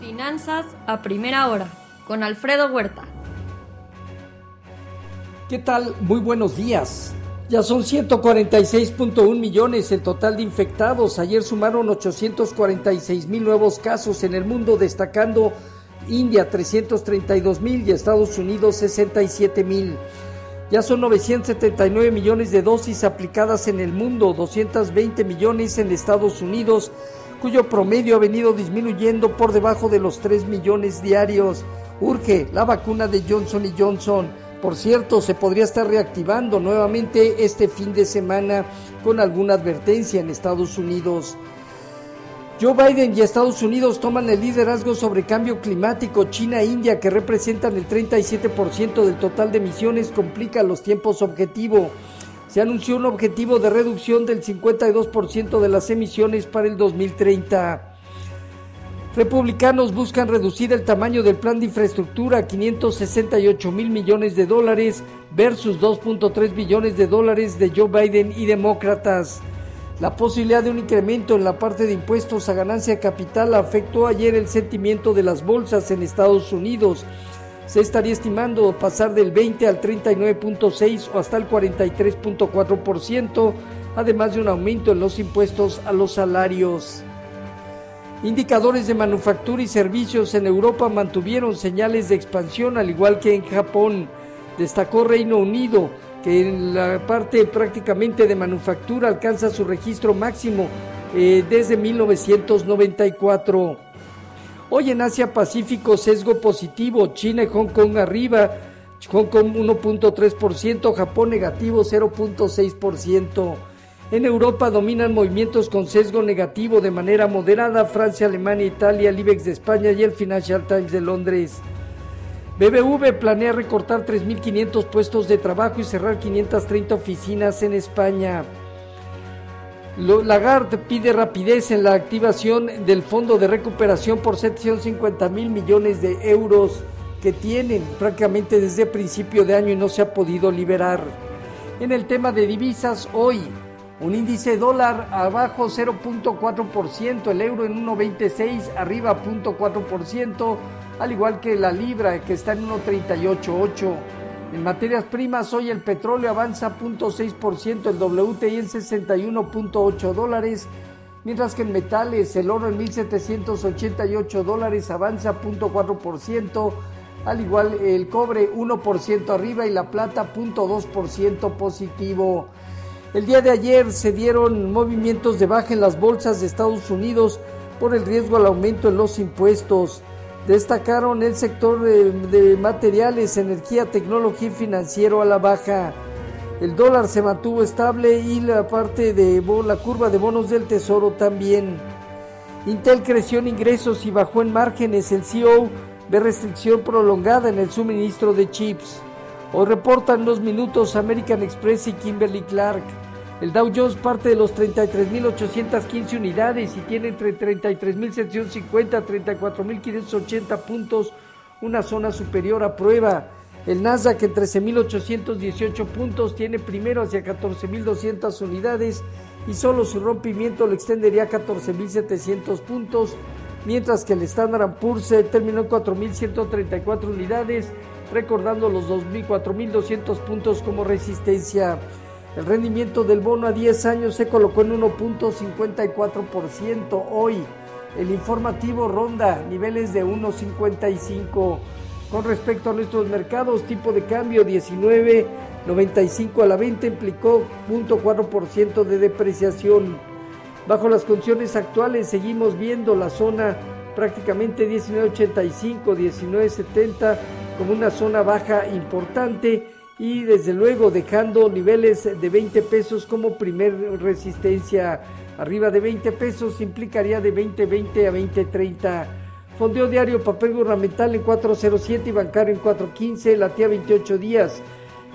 Finanzas a primera hora con Alfredo Huerta. ¿Qué tal? Muy buenos días. Ya son 146.1 millones el total de infectados. Ayer sumaron 846 mil nuevos casos en el mundo, destacando India 332 mil y Estados Unidos 67 mil. Ya son 979 millones de dosis aplicadas en el mundo, 220 millones en Estados Unidos, cuyo promedio ha venido disminuyendo por debajo de los 3 millones diarios. Urge la vacuna de Johnson Johnson. Por cierto, se podría estar reactivando nuevamente este fin de semana con alguna advertencia en Estados Unidos. Joe Biden y Estados Unidos toman el liderazgo sobre cambio climático. China e India, que representan el 37% del total de emisiones, complican los tiempos objetivo. Se anunció un objetivo de reducción del 52% de las emisiones para el 2030. Republicanos buscan reducir el tamaño del plan de infraestructura a 568 mil millones de dólares versus 2.3 billones de dólares de Joe Biden y demócratas. La posibilidad de un incremento en la parte de impuestos a ganancia capital afectó ayer el sentimiento de las bolsas en Estados Unidos. Se estaría estimando pasar del 20 al 39.6 o hasta el 43.4%, además de un aumento en los impuestos a los salarios. Indicadores de manufactura y servicios en Europa mantuvieron señales de expansión al igual que en Japón. Destacó Reino Unido, que en la parte prácticamente de manufactura alcanza su registro máximo eh, desde 1994. Hoy en Asia Pacífico sesgo positivo, China y Hong Kong arriba, Hong Kong 1.3%, Japón negativo 0.6%. En Europa dominan movimientos con sesgo negativo de manera moderada, Francia, Alemania, Italia, el IBEX de España y el Financial Times de Londres. BBV planea recortar 3.500 puestos de trabajo y cerrar 530 oficinas en España. Lagarde pide rapidez en la activación del Fondo de Recuperación por 750 mil millones de euros que tienen prácticamente desde principio de año y no se ha podido liberar. En el tema de divisas, hoy un índice dólar abajo 0.4%, el euro en 1.26, arriba 0.4%, al igual que la libra que está en 1.388. En materias primas, hoy el petróleo avanza 0.6%, el WTI en 61.8 dólares, mientras que en metales el oro en 1.788 dólares avanza 0.4%, al igual el cobre 1% arriba y la plata 0.2% positivo. El día de ayer se dieron movimientos de baja en las bolsas de Estados Unidos por el riesgo al aumento en los impuestos. Destacaron el sector de, materiales, energía, tecnología y financiero a la baja. El dólar se mantuvo estable y la parte de la curva de bonos del tesoro también. Intel creció en ingresos y bajó en márgenes. El CEO ve restricción prolongada en el suministro de chips. Hoy reportan los minutos American Express y Kimberly Clark. El Dow Jones parte de los 33.815 unidades y tiene entre 33.750 a 34.580 puntos, una zona superior a prueba. El Nasdaq en 13.818 puntos tiene primero hacia 14.200 unidades y solo su rompimiento lo extendería a 14.700 puntos, mientras que el Standard Poor's terminó en 4.134 unidades, recordando los 4.200 puntos como resistencia. El rendimiento del bono a 10 años se colocó en 1.54% hoy. El informativo ronda niveles de 1.55. Con respecto a nuestros mercados, tipo de cambio 19.95 a la venta implicó 0.4% de depreciación. Bajo las condiciones actuales seguimos viendo la zona prácticamente 19.85, 19.70 como una zona baja importante y desde luego dejando niveles de 20 pesos como primer resistencia. Arriba de 20 pesos implicaría de 2020 a 2030. Fondeo diario papel gubernamental en 407 y bancario en 415, latía 28 días.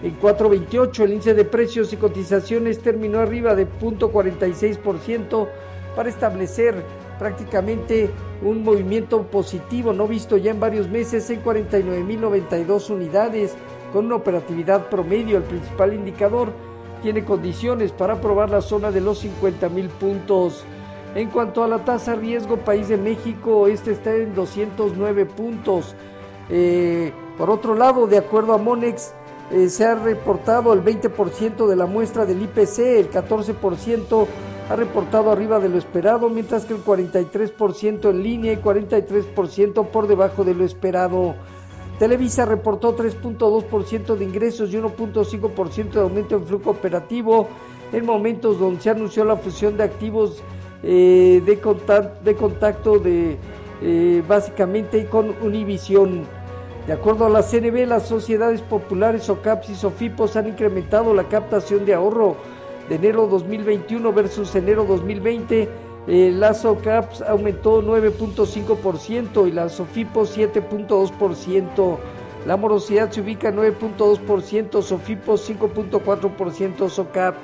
En 428 el índice de precios y cotizaciones terminó arriba de 0.46% para establecer prácticamente un movimiento positivo no visto ya en varios meses en 49.092 unidades con una operatividad promedio. El principal indicador tiene condiciones para probar la zona de los 50 mil puntos. En cuanto a la tasa riesgo país de México, este está en 209 puntos. Eh, por otro lado, de acuerdo a Monex, eh, se ha reportado el 20% de la muestra del IPC, el 14% ha reportado arriba de lo esperado, mientras que el 43% en línea y 43% por debajo de lo esperado. Televisa reportó 3.2% de ingresos y 1.5% de aumento en flujo operativo en momentos donde se anunció la fusión de activos eh, de, contacto, de eh, básicamente con Univision. De acuerdo a la CNB, las sociedades populares OCAPS y SOFIPOS han incrementado la captación de ahorro de enero 2021 versus enero 2020. Eh, la SOCAPS aumentó 9.5% y la SOFIPOS 7.2%. La morosidad se ubica en 9.2%, SOFIPOS 5.4%, SOCAP.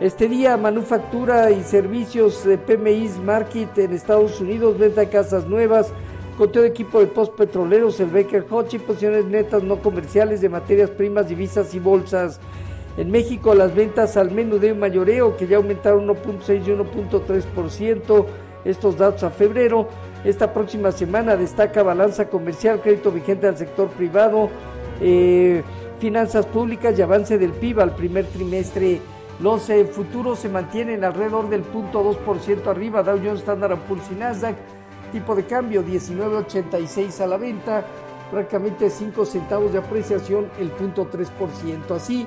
Este día, manufactura y servicios de PMI Market en Estados Unidos, venta de casas nuevas, conteo de equipo de post petroleros, el Baker Hodge posiciones netas no comerciales de materias primas, divisas y bolsas. En México, las ventas al menudeo mayoreo, que ya aumentaron 1.6 y 1.3%, estos datos a febrero. Esta próxima semana destaca balanza comercial, crédito vigente al sector privado, eh, finanzas públicas y avance del PIB al primer trimestre los eh, futuros se mantienen alrededor del punto 2% arriba, Dow Jones, Standard Poor's y Nasdaq. Tipo de cambio 19.86 a la venta, prácticamente 5 centavos de apreciación, el punto 3%. Así,